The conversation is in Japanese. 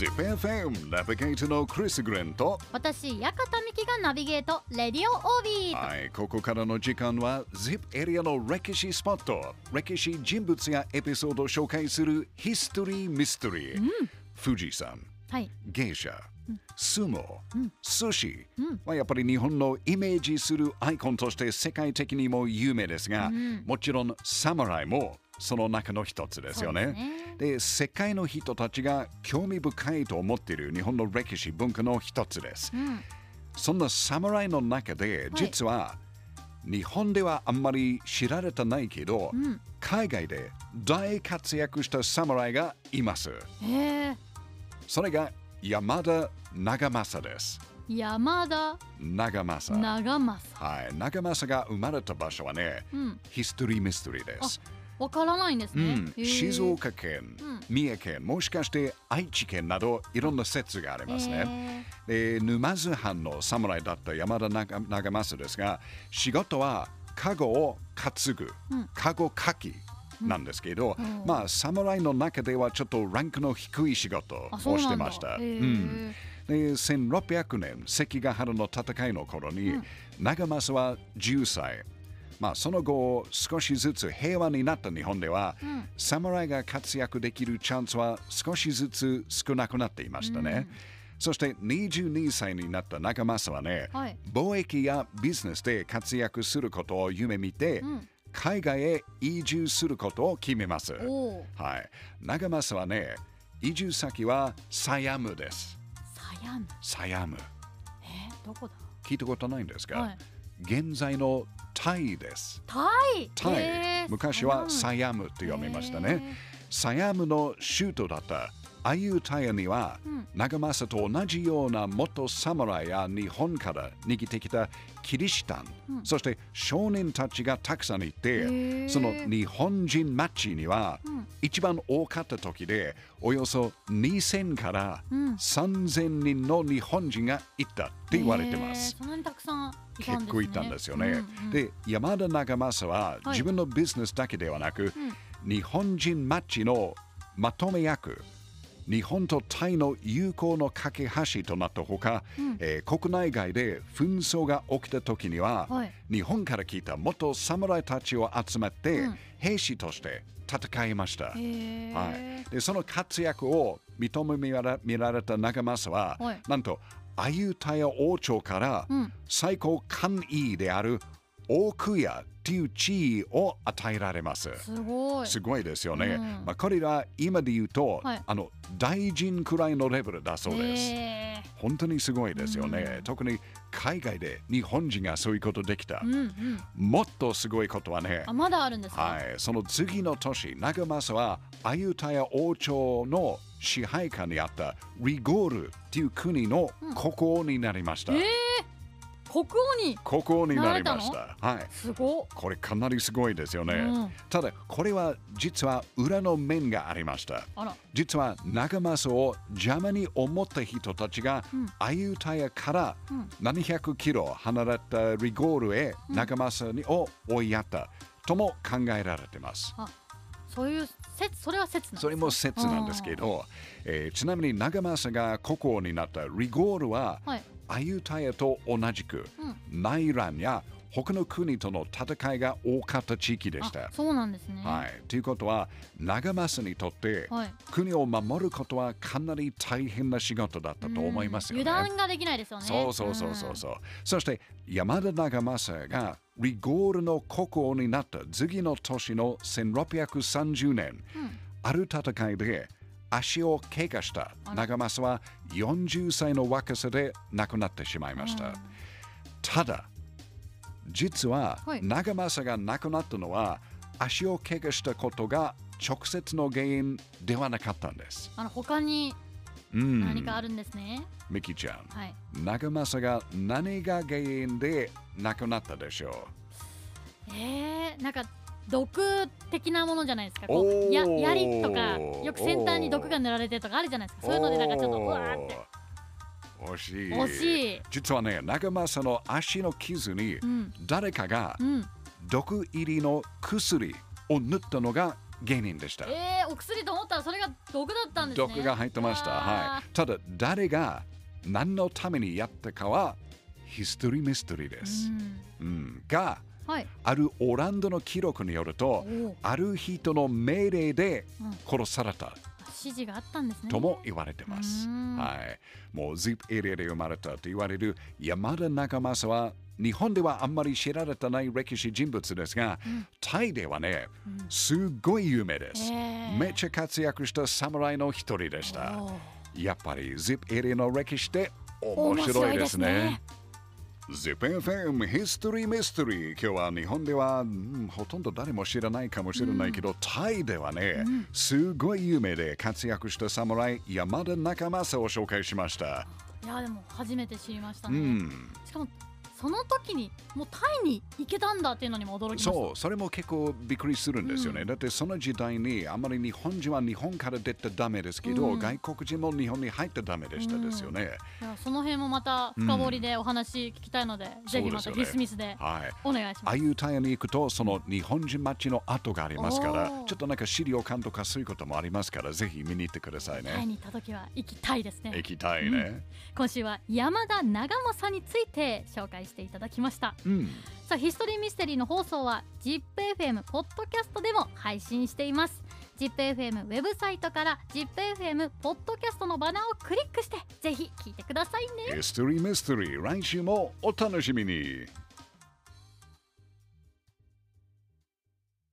ZIPFM ナビゲートのクリス・グレンと私、館美希がナビゲート、レディオオービー。はい、ここからの時間は ZIP エリアの歴史スポット歴史人物やエピソードを紹介するヒストリー・ミステリー、富士山はい。芸者、相撲、寿司はやっぱり日本のイメージするアイコンとして世界的にも有名ですが、もちろん侍もその中の一つですよね。ですねで世界の人たちが興味深いと思っている日本の歴史文化の一つです。うん。そんな侍の中で実は日本ではあんまり知られてないけど、ん海外で大活躍した侍がいます。それが山田長政です。山田長政。長政。はい、長政が生まれた場所はね、うん。ヒストリーミステリーです。わからないんですね。うん、静岡県、三重県、もしかして愛知県などいろんな説がありますね。で沼津藩の侍だった山田長長政ですが仕事はカゴを担ぐ、カゴかきなんですけど、うん。まあ侍の中ではちょっとランクの低い仕事をし。てました。うん。で1600年関ヶ原の戦いの頃に、長政は10歳。まあその後少しずつ平和になった日本では、侍が活躍できるチャンスは少しずつ少なくなっていましたね、そして22歳になった長政はね、はい。貿易やビジネスで活躍することを夢見て、海外へ移住することを決めます。はい、長政はね移住先はサヤムです。サヤム。サヤム。えー、どこだ？聞いたことないんですか、はい。現在のタイです。タイ？タイ、へー昔はササヤムと読みましたへねサヤムの首都だったアユタヤには、長政と同じような元侍や日本から逃げてきたキリシタン、そして少年たちがたくさんいてーその日本人マッチには、一番多かった時でおよそ2000から3000人の日本人がいたって言われてます。そんなにたくさん。結構いたんですよね。うんうんで山田長政ははい。自分のビジネスだけではなく、日本人マッチのまとめ役日本とタイの友好の架け橋となったほか、えー国内外で紛争が起きた時には、はい。日本から来た元侍たちを集まって、兵士として戦いました。はい、でその活躍を認めら見られた長政は、はい。なんとアユタヤ王朝からん。最高官位である大空屋という地位を与えられます。すごい。すごいですよね。うんまあ、これは今で言うと、はいあの大臣くらいのレベルだそうです。へー本当にすごいですよね。特に海外で日本人がそういうことできた。うんうん。もっとすごいことはねあ、、まだあるんですか？はい、その次の年、長政はアユタヤ王朝の支配下にあったリゴールという国の国王になりました。えー、国王に。国王になりました。はい。すごっ。これかなりすごいですよね。うんただ、これは実は裏の面がありました。実は長政を邪魔に思った人たちが、アユタヤから700キロ離れたリゴールへ長政にを追いやったとも考えられています。あ、そういう説、それは説。それも説なんですけど、えーちなみに長政が国王になったリゴールは、はい。アユタヤと同じく、内乱や他の国との戦いが多かった地域でしたあ。そうなんですね。はい、ということは長政にとって、はい国を守ることはかなり大変な仕事だったと思いますよね。油断ができないですよね。そうそうそうそうそう。そして山田長政がリゴールの国王になった次の年の1630年、ある戦いで足を怪我した長政は40歳の若さで亡くなってしまいました。ただ、実ははい長政が亡くなったのは足を怪我したことが直接の原因ではなかったんです。あの他にうん、何かあるんですね？ミキちゃん。はい。長政が何が原因で亡くなったでしょえー、なんか毒的なものじゃないですか。こおうーや槍とかよく先端に毒が塗られてるとかあるじゃないですうか。そういうのでなんかちょっとうわーって。惜しい。惜しい実はね、長政の足の傷にん誰かがうん。毒入りの薬を塗ったのが芸人でした。えー、お薬と思ったらそれが毒だったんですね毒が入ってました。はあい。ただ、誰が何のためにやったかはヒストリーミステリーでーす。うんうん、が、はい。あるオランダの記録によるとある人の命令でうん。殺された。指示があったんですね。とも言われてます。うん。はい。もう ZIP エリアで生まれたと言われる山田中正は日本ではあんまり知られてない歴史人物ですが、タイではね、すごい有名です。え。ーめっちゃ活躍した侍の一人でした。やっぱり ZIP エリアの歴史って面白いですね。ZIPFM History Mystery 今日は日本では、うんほとんど誰も知らないかもしれないけど、タイではね、すごい有名で活躍した侍山田中正を紹介しました。いやでも初めて知りましたうね、ん、しかもその時にもうタイに行けたんだっていうのにも驚きました。そう、それも結構びっくりするんですよね。うん。だってその時代にあまり日本人は日本から出てダメですけど、うん。外国人も日本に入ってダメでしたですよね。いやその辺もまた深掘りでお話聞きたいので、ぜひまたそうですよね。ヒスミスではい。お願いします。ああいうタイに行くと、その日本人町の跡がありますからちょっとなんか資料館とかそういうこともありますから、ぜひ見に行ってくださいね。タイに行った時は行きたいですね。行きたいね。今週は山田長政について紹介していただきましたうん。さあヒストリーミステリーの放送は ZIPFM ポッドキャストでも配信しています ZIPFM ウェブサイトから ZIPFM ポッドキャストのバナーをクリックしてぜひ聞いてくださいね History Mystery 来週もお楽しみに。